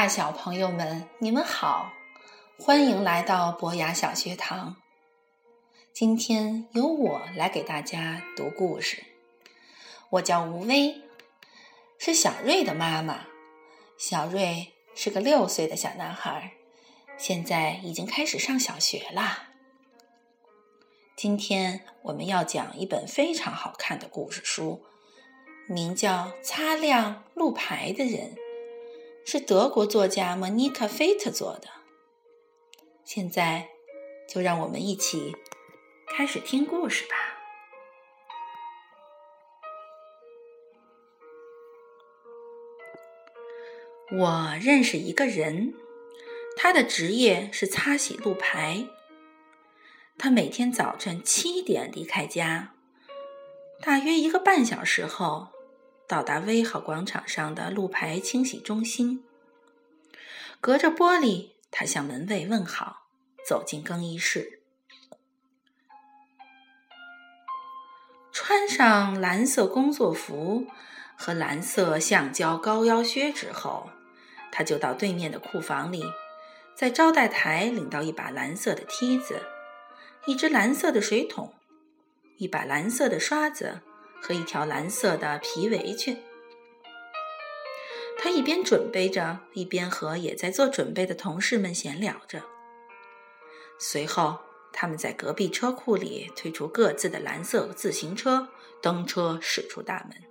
大小朋友们，你们好，欢迎来到博雅小学堂。今天由我来给大家读故事。我叫吴薇，是小瑞的妈妈。小瑞是个六岁的小男孩，现在已经开始上小学啦。今天我们要讲一本非常好看的故事书，名叫《擦亮路牌的人》。是德国作家莫妮卡·菲特做的。现在，就让我们一起开始听故事吧。我认识一个人，他的职业是擦洗路牌。他每天早晨七点离开家，大约一个半小时后。到达威豪广场上的路牌清洗中心，隔着玻璃，他向门卫问好，走进更衣室，穿上蓝色工作服和蓝色橡胶高腰靴之后，他就到对面的库房里，在招待台领到一把蓝色的梯子、一只蓝色的水桶、一把蓝色的刷子。和一条蓝色的皮围裙，他一边准备着，一边和也在做准备的同事们闲聊着。随后，他们在隔壁车库里推出各自的蓝色自行车，登车驶出大门。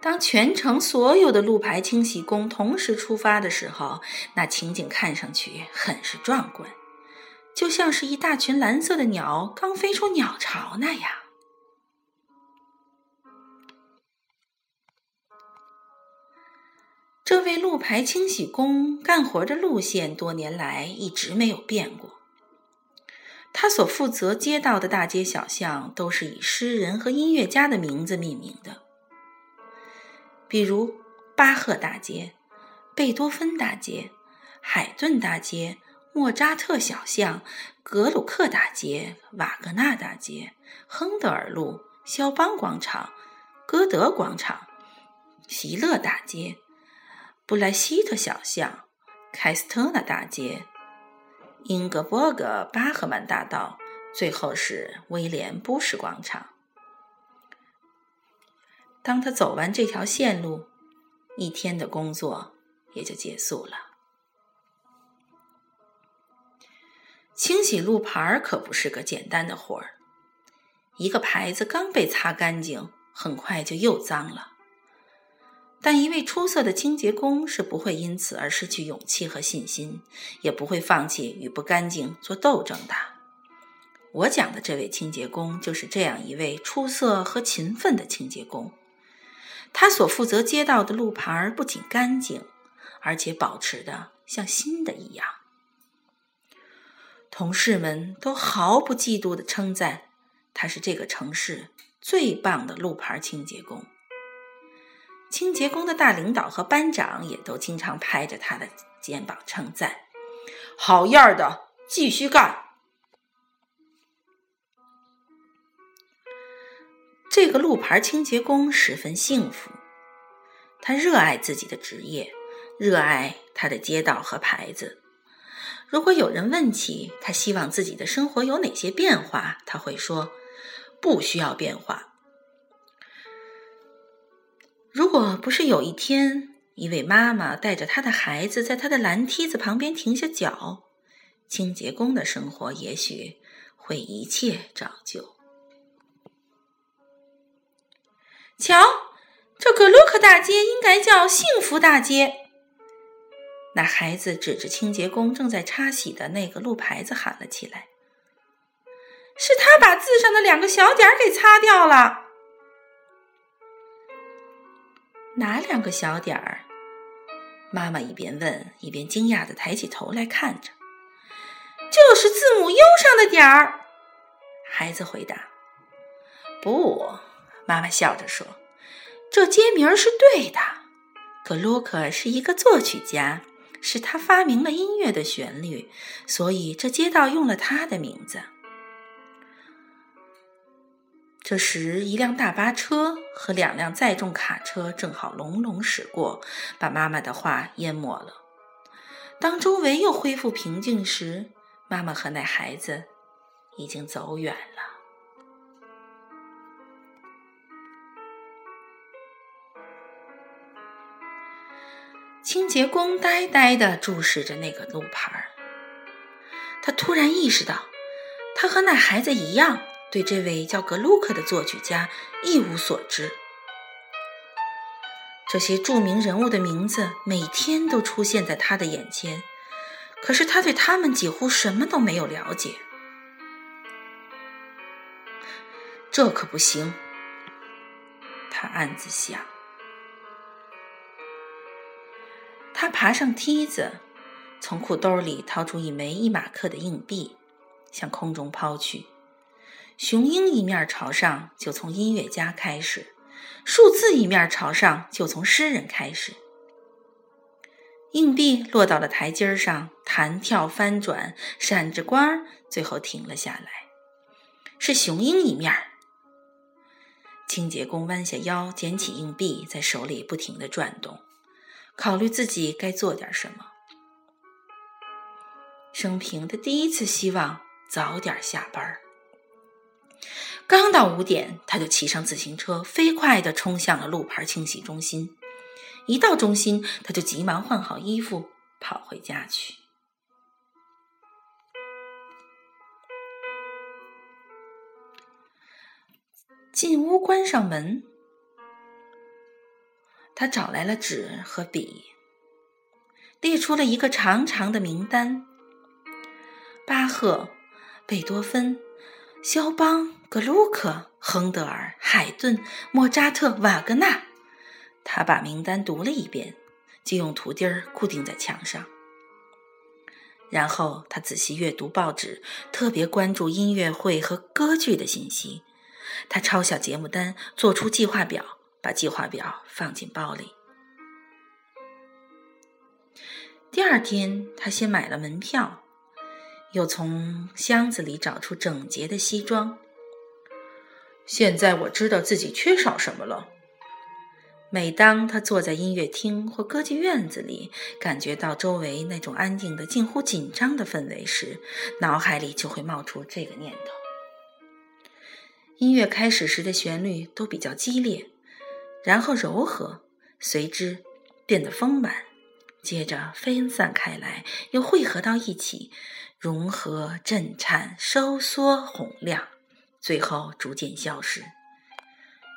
当全城所有的路牌清洗工同时出发的时候，那情景看上去很是壮观。就像是一大群蓝色的鸟刚飞出鸟巢那样。这位路牌清洗工干活的路线多年来一直没有变过。他所负责街道的大街小巷都是以诗人和音乐家的名字命名的，比如巴赫大街、贝多芬大街、海顿大街。莫扎特小巷、格鲁克大街、瓦格纳大街、亨德尔路、肖邦广场、歌德广场、席勒大街、布莱希特小巷、凯斯特纳大街、英格伯格巴赫曼大道，最后是威廉布什广场。当他走完这条线路，一天的工作也就结束了。清洗路牌可不是个简单的活儿，一个牌子刚被擦干净，很快就又脏了。但一位出色的清洁工是不会因此而失去勇气和信心，也不会放弃与不干净做斗争的。我讲的这位清洁工就是这样一位出色和勤奋的清洁工。他所负责街道的路牌不仅干净，而且保持的像新的一样。同事们都毫不嫉妒的称赞他是这个城市最棒的路牌清洁工。清洁工的大领导和班长也都经常拍着他的肩膀称赞：“好样的，继续干！”这个路牌清洁工十分幸福，他热爱自己的职业，热爱他的街道和牌子。如果有人问起他希望自己的生活有哪些变化，他会说：“不需要变化。”如果不是有一天，一位妈妈带着她的孩子在她的蓝梯子旁边停下脚，清洁工的生活也许会一切照旧。瞧，这格鲁克大街应该叫幸福大街。那孩子指着清洁工正在擦洗的那个路牌子喊了起来：“是他把字上的两个小点儿给擦掉了。”哪两个小点儿？妈妈一边问，一边惊讶的抬起头来看着。“就是字母 U 上的点儿。”孩子回答。“不。”妈妈笑着说，“这街名是对的。格鲁克是一个作曲家。”是他发明了音乐的旋律，所以这街道用了他的名字。这时，一辆大巴车和两辆载重卡车正好隆隆驶过，把妈妈的话淹没了。当周围又恢复平静时，妈妈和那孩子已经走远了。清洁工呆呆地注视着那个路牌他突然意识到，他和那孩子一样。对这位叫格鲁克的作曲家一无所知。这些著名人物的名字每天都出现在他的眼前，可是他对他们几乎什么都没有了解。这可不行，他暗自想。他爬上梯子，从裤兜里掏出一枚一马克的硬币，向空中抛去。雄鹰一面朝上，就从音乐家开始；数字一面朝上，就从诗人开始。硬币落到了台阶上，弹跳翻转，闪着光，最后停了下来。是雄鹰一面。清洁工弯下腰，捡起硬币，在手里不停地转动，考虑自己该做点什么。生平的第一次希望早点下班儿。刚到五点，他就骑上自行车，飞快地冲向了路牌清洗中心。一到中心，他就急忙换好衣服，跑回家去。进屋，关上门，他找来了纸和笔，列出了一个长长的名单：巴赫、贝多芬。肖邦、格鲁克、亨德尔、海顿、莫扎特、瓦格纳，他把名单读了一遍，就用图钉固定在墙上。然后他仔细阅读报纸，特别关注音乐会和歌剧的信息。他抄下节目单，做出计划表，把计划表放进包里。第二天，他先买了门票。又从箱子里找出整洁的西装。现在我知道自己缺少什么了。每当他坐在音乐厅或歌剧院子里，感觉到周围那种安静的、近乎紧张的氛围时，脑海里就会冒出这个念头。音乐开始时的旋律都比较激烈，然后柔和，随之变得丰满，接着分散开来，又汇合到一起。融合、震颤、收缩、洪亮，最后逐渐消失。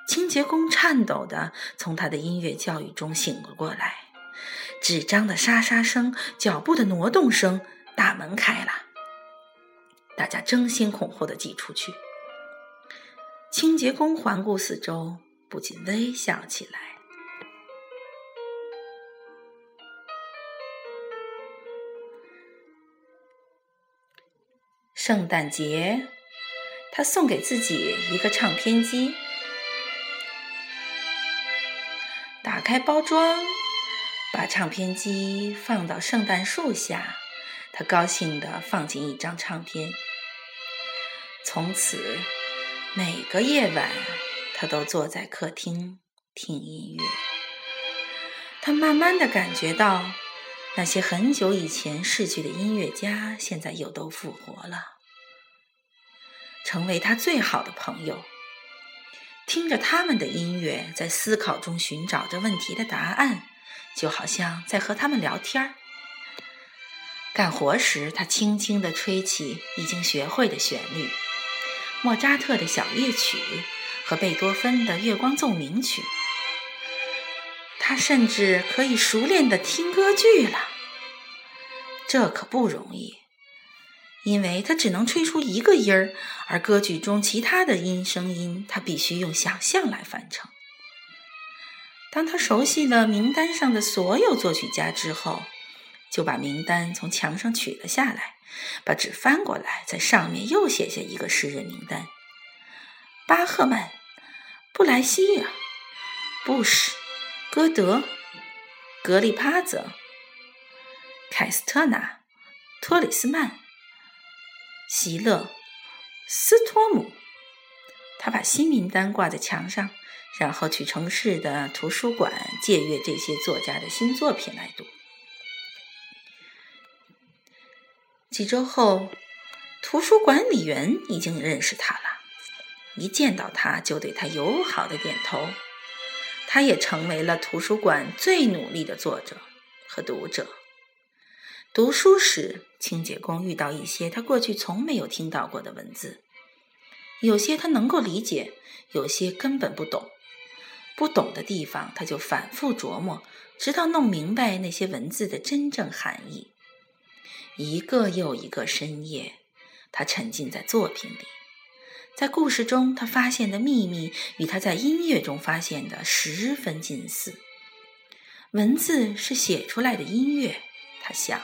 清洁工颤抖地从他的音乐教育中醒了过来。纸张的沙沙声，脚步的挪动声，大门开了，大家争先恐后的挤出去。清洁工环顾四周，不禁微笑起来。圣诞节，他送给自己一个唱片机。打开包装，把唱片机放到圣诞树下，他高兴地放进一张唱片。从此，每个夜晚，他都坐在客厅听音乐。他慢慢的感觉到。那些很久以前逝去的音乐家，现在又都复活了，成为他最好的朋友。听着他们的音乐，在思考中寻找着问题的答案，就好像在和他们聊天儿。干活时，他轻轻地吹起已经学会的旋律，莫扎特的小夜曲和贝多芬的月光奏鸣曲。他甚至可以熟练的听歌剧了，这可不容易，因为他只能吹出一个音儿，而歌剧中其他的音声音，他必须用想象来完成。当他熟悉了名单上的所有作曲家之后，就把名单从墙上取了下来，把纸翻过来，在上面又写下一个诗人名单：巴赫曼、布莱希尔、布什。歌德、格里帕泽、凯斯特纳、托里斯曼、席勒、斯托姆、他把新名单挂在墙上，然后去城市的图书馆借阅这些作家的新作品来读。几周后，图书管理员已经认识他了，一见到他就对他友好的点头。他也成为了图书馆最努力的作者和读者。读书时，清洁工遇到一些他过去从没有听到过的文字，有些他能够理解，有些根本不懂。不懂的地方，他就反复琢磨，直到弄明白那些文字的真正含义。一个又一个深夜，他沉浸在作品里。在故事中，他发现的秘密与他在音乐中发现的十分近似。文字是写出来的音乐，他想，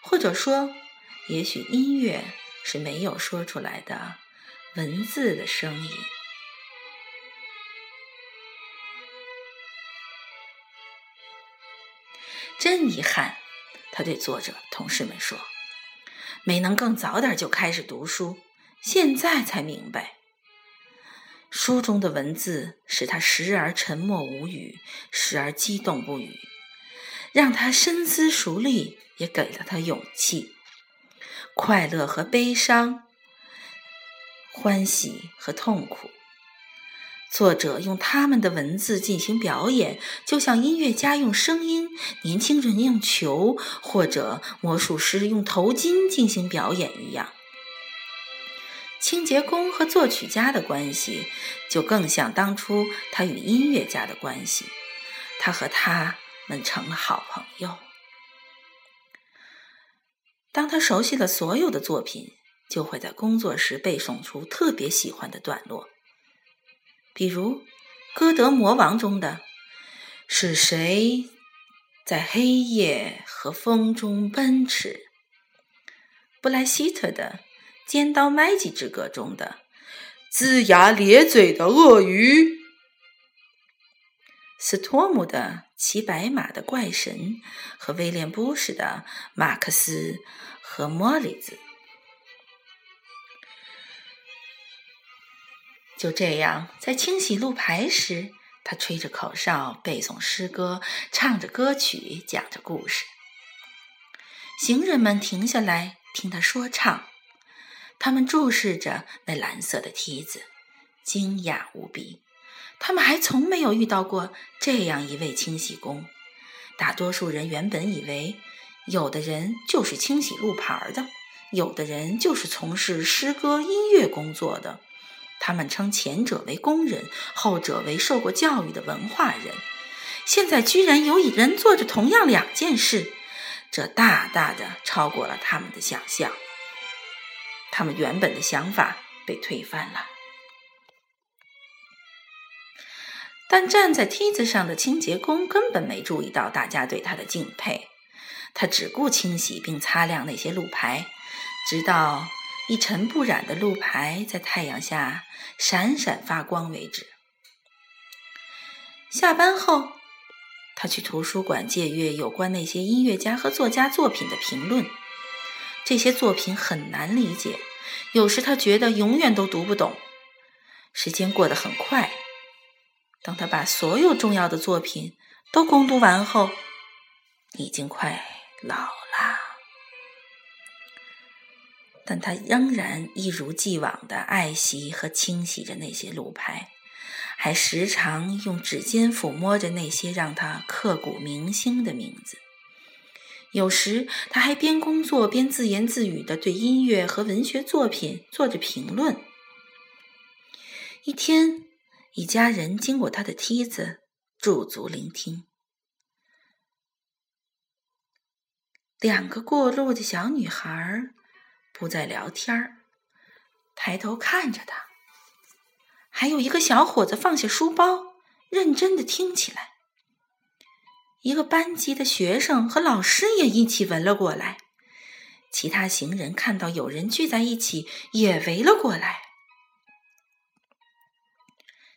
或者说，也许音乐是没有说出来的文字的声音。真遗憾，他对作者同事们说，没能更早点就开始读书。现在才明白，书中的文字使他时而沉默无语，时而激动不语，让他深思熟虑，也给了他勇气。快乐和悲伤，欢喜和痛苦，作者用他们的文字进行表演，就像音乐家用声音，年轻人用球，或者魔术师用头巾进行表演一样。清洁工和作曲家的关系，就更像当初他与音乐家的关系。他和他们成了好朋友。当他熟悉了所有的作品，就会在工作时背诵出特别喜欢的段落，比如《歌德魔王》中的“是谁在黑夜和风中奔驰”，布莱希特的。《尖刀麦吉之歌》中的龇牙咧嘴的鳄鱼，斯托姆的骑白马的怪神和威廉布什的马克思和莫里兹。就这样，在清洗路牌时，他吹着口哨，背诵诗歌，唱着歌曲，讲着故事。行人们停下来听他说唱。他们注视着那蓝色的梯子，惊讶无比。他们还从没有遇到过这样一位清洗工。大多数人原本以为，有的人就是清洗路牌的，有的人就是从事诗歌音乐工作的。他们称前者为工人，后者为受过教育的文化人。现在居然有人做着同样两件事，这大大的超过了他们的想象。他们原本的想法被推翻了，但站在梯子上的清洁工根本没注意到大家对他的敬佩。他只顾清洗并擦亮那些路牌，直到一尘不染的路牌在太阳下闪闪发光为止。下班后，他去图书馆借阅有关那些音乐家和作家作品的评论。这些作品很难理解，有时他觉得永远都读不懂。时间过得很快，当他把所有重要的作品都攻读完后，已经快老了。但他仍然一如既往的爱惜和清洗着那些路牌，还时常用指尖抚摸着那些让他刻骨铭心的名字。有时他还边工作边自言自语的对音乐和文学作品做着评论。一天，一家人经过他的梯子，驻足聆听。两个过路的小女孩不再聊天抬头看着他。还有一个小伙子放下书包，认真的听起来。一个班级的学生和老师也一起围了过来，其他行人看到有人聚在一起，也围了过来。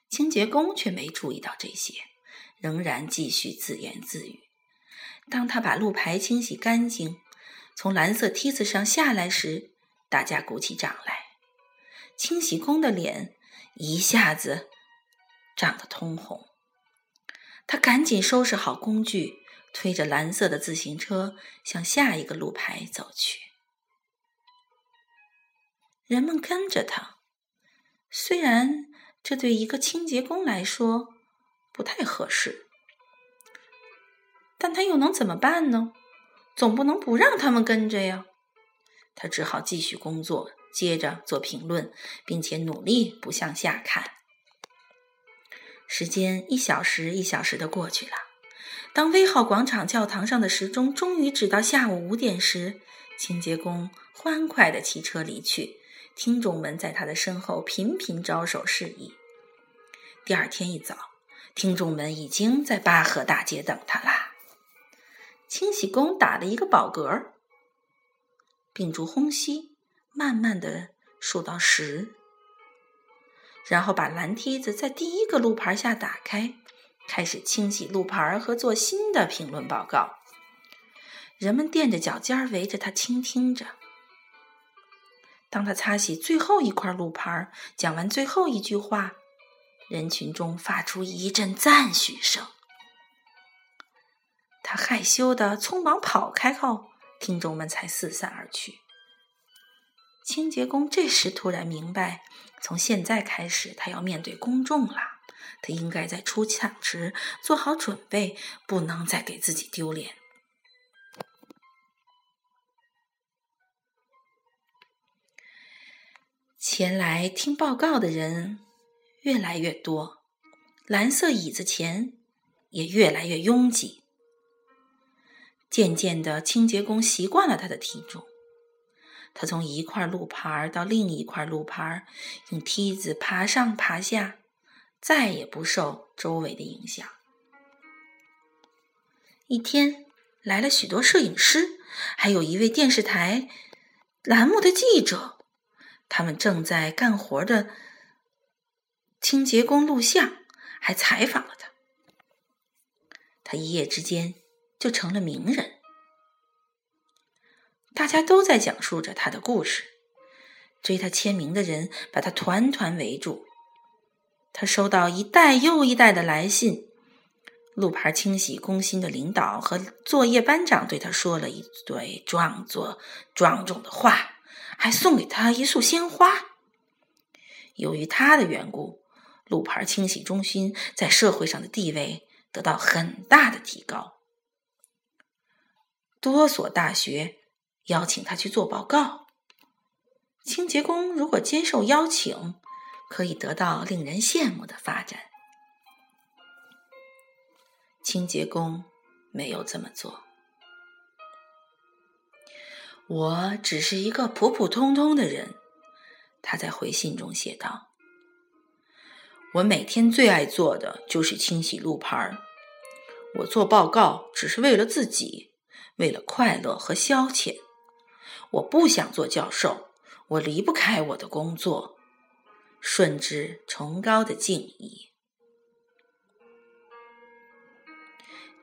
清洁工却没注意到这些，仍然继续自言自语。当他把路牌清洗干净，从蓝色梯子上下来时，大家鼓起掌来。清洗工的脸一下子涨得通红。他赶紧收拾好工具，推着蓝色的自行车向下一个路牌走去。人们跟着他，虽然这对一个清洁工来说不太合适，但他又能怎么办呢？总不能不让他们跟着呀。他只好继续工作，接着做评论，并且努力不向下看。时间一小时一小时的过去了。当威浩广场教堂上的时钟终于指到下午五点时，清洁工欢快地骑车离去。听众们在他的身后频频招手示意。第二天一早，听众们已经在巴河大街等他啦。清洗工打了一个饱嗝，屏住呼吸，慢慢地数到十。然后把蓝梯子在第一个路牌下打开，开始清洗路牌和做新的评论报告。人们垫着脚尖围着他倾听着。当他擦洗最后一块路牌，讲完最后一句话，人群中发出一阵赞许声。他害羞的匆忙跑开后，听众们才四散而去。清洁工这时突然明白。从现在开始，他要面对公众了。他应该在出场时做好准备，不能再给自己丢脸。前来听报告的人越来越多，蓝色椅子前也越来越拥挤。渐渐的，清洁工习惯了他的体重。他从一块路牌到另一块路牌，用梯子爬上爬下，再也不受周围的影响。一天来了许多摄影师，还有一位电视台栏目的记者，他们正在干活的清洁工录像，还采访了他。他一夜之间就成了名人。大家都在讲述着他的故事，追他签名的人把他团团围住。他收到一袋又一袋的来信，路牌清洗中心的领导和作业班长对他说了一堆壮作庄重的话，还送给他一束鲜花。由于他的缘故，路牌清洗中心在社会上的地位得到很大的提高。多所大学。邀请他去做报告。清洁工如果接受邀请，可以得到令人羡慕的发展。清洁工没有这么做。我只是一个普普通通的人，他在回信中写道。我每天最爱做的就是清洗路牌儿。我做报告只是为了自己，为了快乐和消遣。我不想做教授，我离不开我的工作。顺之崇高的敬意。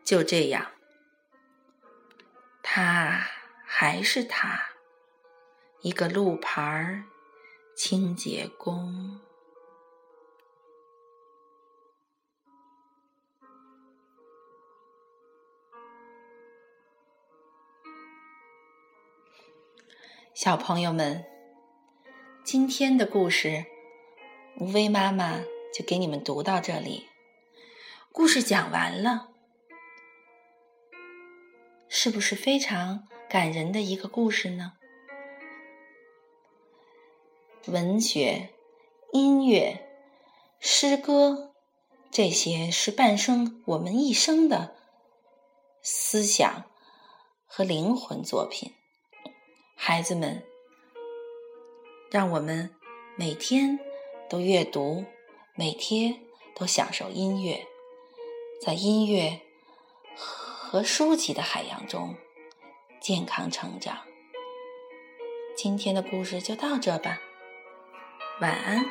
就这样，他还是他，一个路牌儿清洁工。小朋友们，今天的故事，吴薇妈妈就给你们读到这里。故事讲完了，是不是非常感人的一个故事呢？文学、音乐、诗歌，这些是伴生我们一生的思想和灵魂作品。孩子们，让我们每天都阅读，每天都享受音乐，在音乐和书籍的海洋中健康成长。今天的故事就到这吧，晚安。